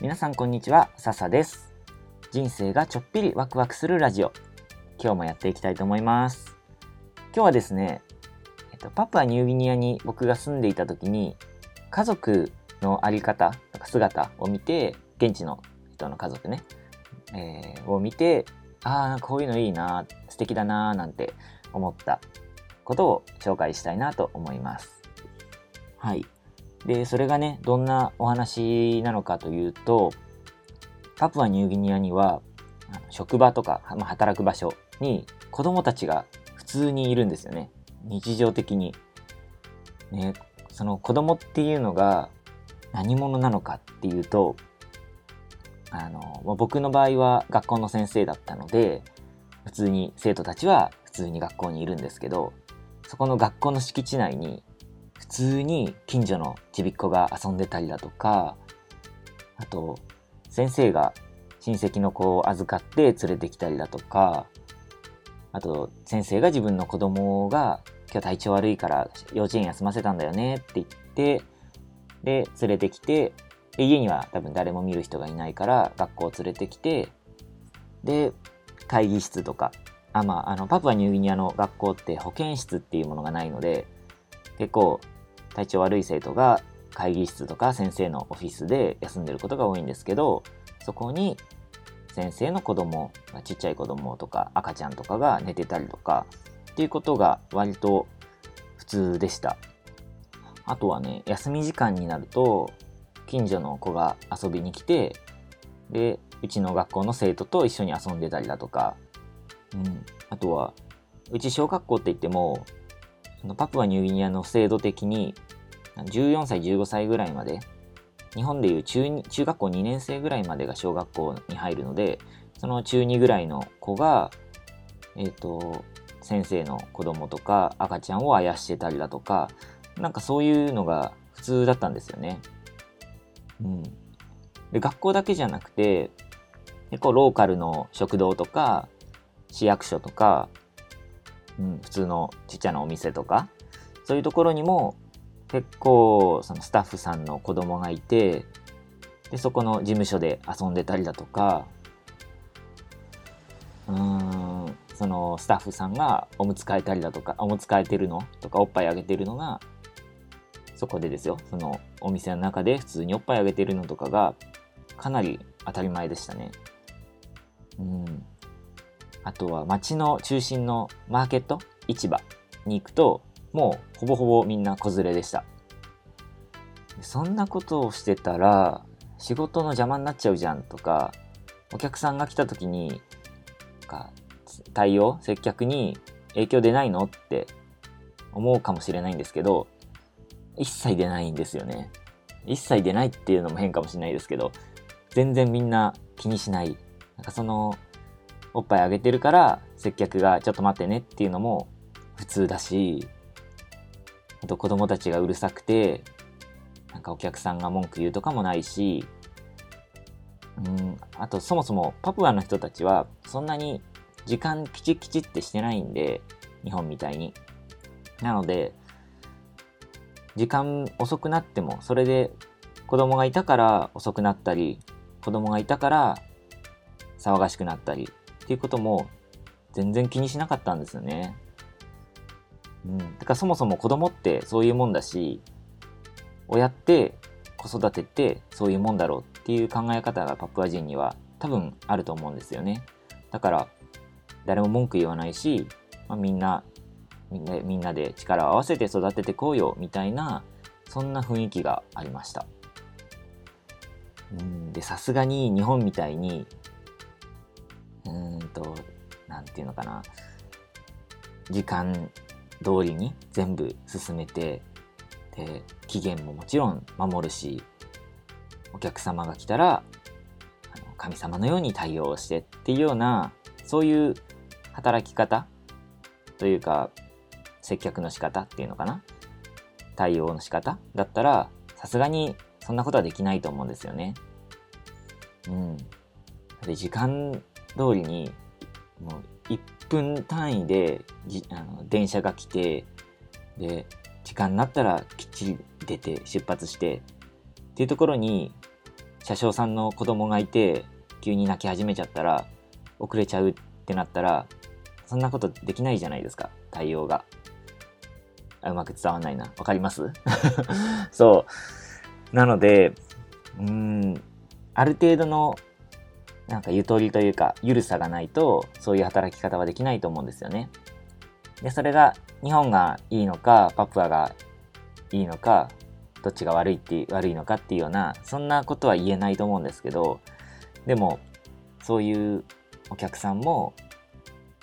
皆さんこんにちは、笹です。人生がちょっぴりワクワクするラジオ。今日もやっていきたいと思います。今日はですね、えっと、パプアニューギニアに僕が住んでいた時に、家族のあり方とか姿を見て、現地の人の家族ね、えーを見て、ああ、こういうのいいな、素敵だな、なんて思ったことを紹介したいなと思います。はい。で、それがね、どんなお話なのかというと、パプアニューギニアには、職場とか、まあ、働く場所に子供たちが普通にいるんですよね。日常的に。ね、その子供っていうのが何者なのかっていうと、あの、まあ僕の場合は学校の先生だったので、普通に生徒たちは普通に学校にいるんですけど、そこの学校の敷地内に通に近所のちびっ子が遊んでたりだとか、あと、先生が親戚の子を預かって連れてきたりだとか、あと、先生が自分の子供が今日体調悪いから幼稚園休ませたんだよねって言って、で、連れてきて、で家には多分誰も見る人がいないから学校を連れてきて、で、会議室とか、あ、まあ、あの、パプアニューギニアの学校って保健室っていうものがないので、結構体調悪い生徒が会議室とか先生のオフィスで休んでることが多いんですけど、そこに先生の子供、まあちっちゃい子供とか赤ちゃんとかが寝てたりとかっていうことが割と普通でした。あとはね、休み時間になると近所の子が遊びに来て、で、うちの学校の生徒と一緒に遊んでたりだとか、うん、あとは、うち小学校って言っても、そのパプアニューギニアの制度的に14歳15歳ぐらいまで日本でいう中中学校2年生ぐらいまでが小学校に入るのでその中2ぐらいの子がえっ、と先生の子供とか赤ちゃんをあやしてたりだとかなんかそういうのが普通だったんですよね。うん、で学校だけじゃなくて結構ローカルの食堂とか市役所とかうん、普通のちっちゃなお店とかそういうところにも結構そのスタッフさんの子供がいてでそこの事務所で遊んでたりだとかうんそのスタッフさんがおむつ替えたりだとかおむつ替えてるのとかおっぱいあげてるのがそこでですよそのお店の中で普通におっぱいあげてるのとかがかなり当たり前でしたね。うんあとは街の中心のマーケット市場に行くともうほぼほぼみんな子連れでした。そんなことをしてたら仕事の邪魔になっちゃうじゃんとかお客さんが来た時にか対応接客に影響出ないのって思うかもしれないんですけど一切出ないんですよね。一切出ないっていうのも変かもしれないですけど全然みんな気にしない。なんかそのおっぱいあげてるから接客がちょっと待ってねっていうのも普通だしあと子供たちがうるさくてなんかお客さんが文句言うとかもないしうんあとそもそもパプアの人たちはそんなに時間きちきちってしてないんで日本みたいに。なので時間遅くなってもそれで子供がいたから遅くなったり子供がいたから騒がしくなったりっていうことも全然気にしなかったんですよね。うん。だからそもそも子供ってそういうもんだし、親って子育てってそういうもんだろうっていう考え方がパプア人には多分あると思うんですよね。だから誰も文句言わないし、まあ、みんなみんなみんなで力を合わせて育ててこうよみたいなそんな雰囲気がありました。うん、でさすがに日本みたいになんていうのかな。時間通りに全部進めて、で、期限ももちろん守るし、お客様が来たら、神様のように対応してっていうような、そういう働き方というか、接客の仕方っていうのかな。対応の仕方だったら、さすがにそんなことはできないと思うんですよね。うん。で、時間通りにもう1分単位でじあの電車が来てで時間になったらきっちり出て出発してっていうところに車掌さんの子供がいて急に泣き始めちゃったら遅れちゃうってなったらそんなことできないじゃないですか対応が。あうまく伝わんないな。わかります？そう。なのでうんある程度のなんかゆとりというか緩さがないとそういう働き方はできないと思うんですよね。でそれが日本がいいのかパプアがいいのかどっちが悪いって悪いのかっていうようなそんなことは言えないと思うんですけどでもそういうお客さんも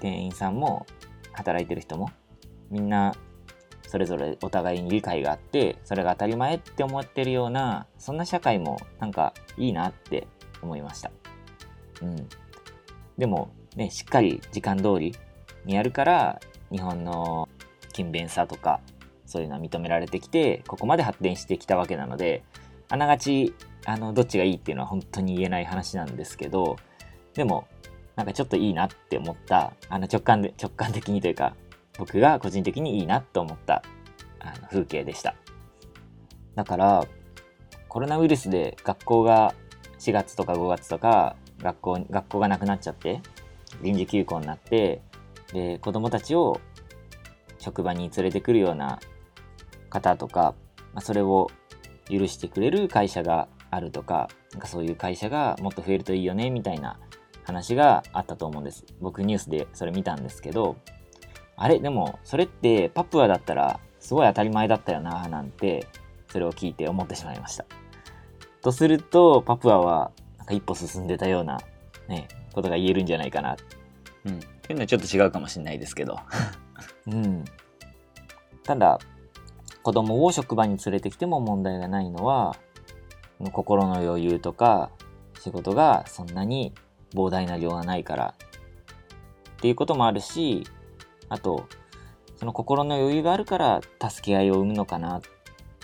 店員さんも働いてる人もみんなそれぞれお互いに理解があってそれが当たり前って思ってるようなそんな社会もなんかいいなって思いました。うん。でもねしっかり時間通りにやるから日本の勤勉さとかそういうのは認められてきてここまで発展してきたわけなのであながちあのどっちがいいっていうのは本当に言えない話なんですけどでもなんかちょっといいなって思ったあの直感で直感的にというか僕が個人的にいいなと思ったあの風景でした。だからコロナウイルスで学校が4月とか5月とか学校学校がなくなっちゃって臨時休校になってで子供たちを職場に連れてくるような方とか、まあ、それを許してくれる会社があるとかなんかそういう会社がもっと増えるといいよねみたいな話があったと思うんです。僕ニュースでそれ見たんですけどあれ？でもそれってパプアだったらすごい当たり前だったよななんてそれを聞いて思ってしまいました。とするとパプアはなんか一歩進んでたようなねことが言えるんじゃないかな。うん。っていうのはちょっと違うかもしれないですけど。うん。ただ子供を職場に連れてきても問題がないのは心の余裕とか仕事がそんなに膨大な量がないからっていうこともあるしあとその心の余裕があるから助け合いを生むのかな。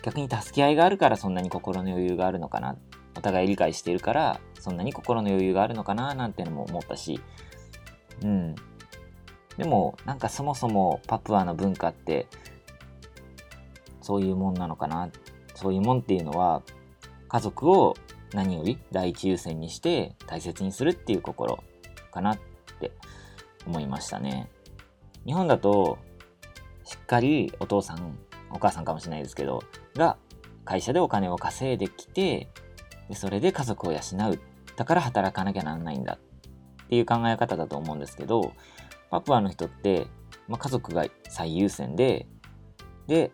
逆に助け合いがあるからそんなに心の余裕があるのかな。お互い理解しているからそんなに心の余裕があるのかななんてのも思ったしうんでもなんかそもそもパプアの文化ってそういうもんなのかなそういうもんっていうのは家族を何より第一優先にして大切にするっていう心かなって思いましたね。日本だとしっかりお父さんお母さんかもしれないですけどが会社でお金を稼いできてでそれで家族を養うだから働かなきゃなんないんだっていう考え方だと思うんですけどパプアの人って、まあ、家族が最優先でで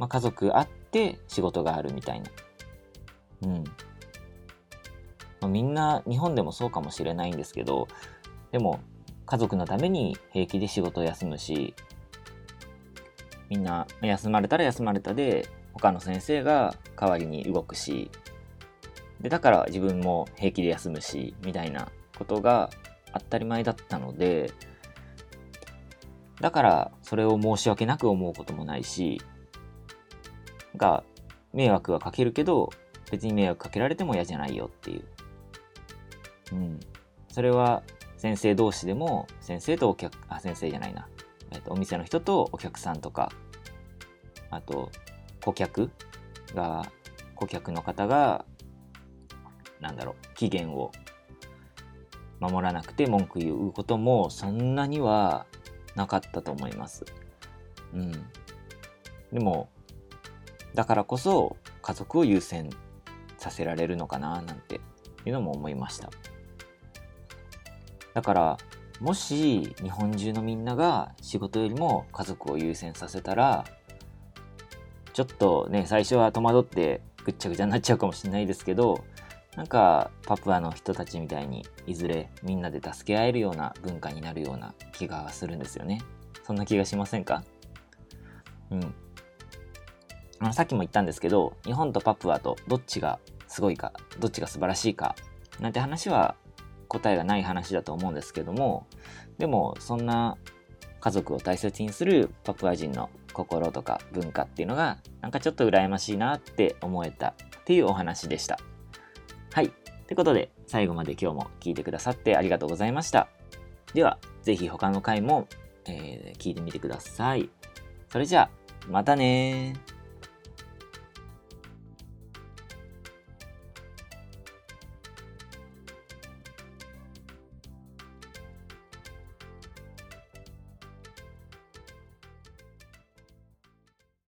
まあ、家族あって仕事があるみたいな。うん。まあ、みんな日本でもそうかもしれないんですけど、でも家族のために平気で仕事を休むし、みんな休まれたら休まれたで他の先生が代わりに動くし、で、だから自分も平気で休むし、みたいなことが当たり前だったので、だからそれを申し訳なく思うこともないし、が迷惑はかけるけど別に迷惑かけられても嫌じゃないよっていう。うん。それは先生同士でも先生とお客、あ、先生じゃないな。えっと、お店の人とお客さんとか、あと、顧客が、顧客の方が、なんだろう、期限を守らなくて文句言うこともそんなにはなかったと思います。うん。でも、だからこそ家族を優先させられるのかななんていうのも思いましただからもし日本中のみんなが仕事よりも家族を優先させたらちょっとね最初は戸惑ってぐっちゃぐちゃになっちゃうかもしれないですけどなんかパプアの人たちみたいにいずれみんなで助け合えるような文化になるような気がするんですよね。そんな気がしませんか？うん。あさっきも言ったんですけど、日本とパプアとどっちがすごいか、どっちが素晴らしいか、なんて話は答えがない話だと思うんですけども、でもそんな家族を大切にするパプア人の心とか文化っていうのがなんかちょっと羨ましいなって思えたっていうお話でした。はい。ってことで最後まで今日も聞いてくださってありがとうございました。では、ぜひ他の回も、えー、聞いてみてください。それじゃあ、またね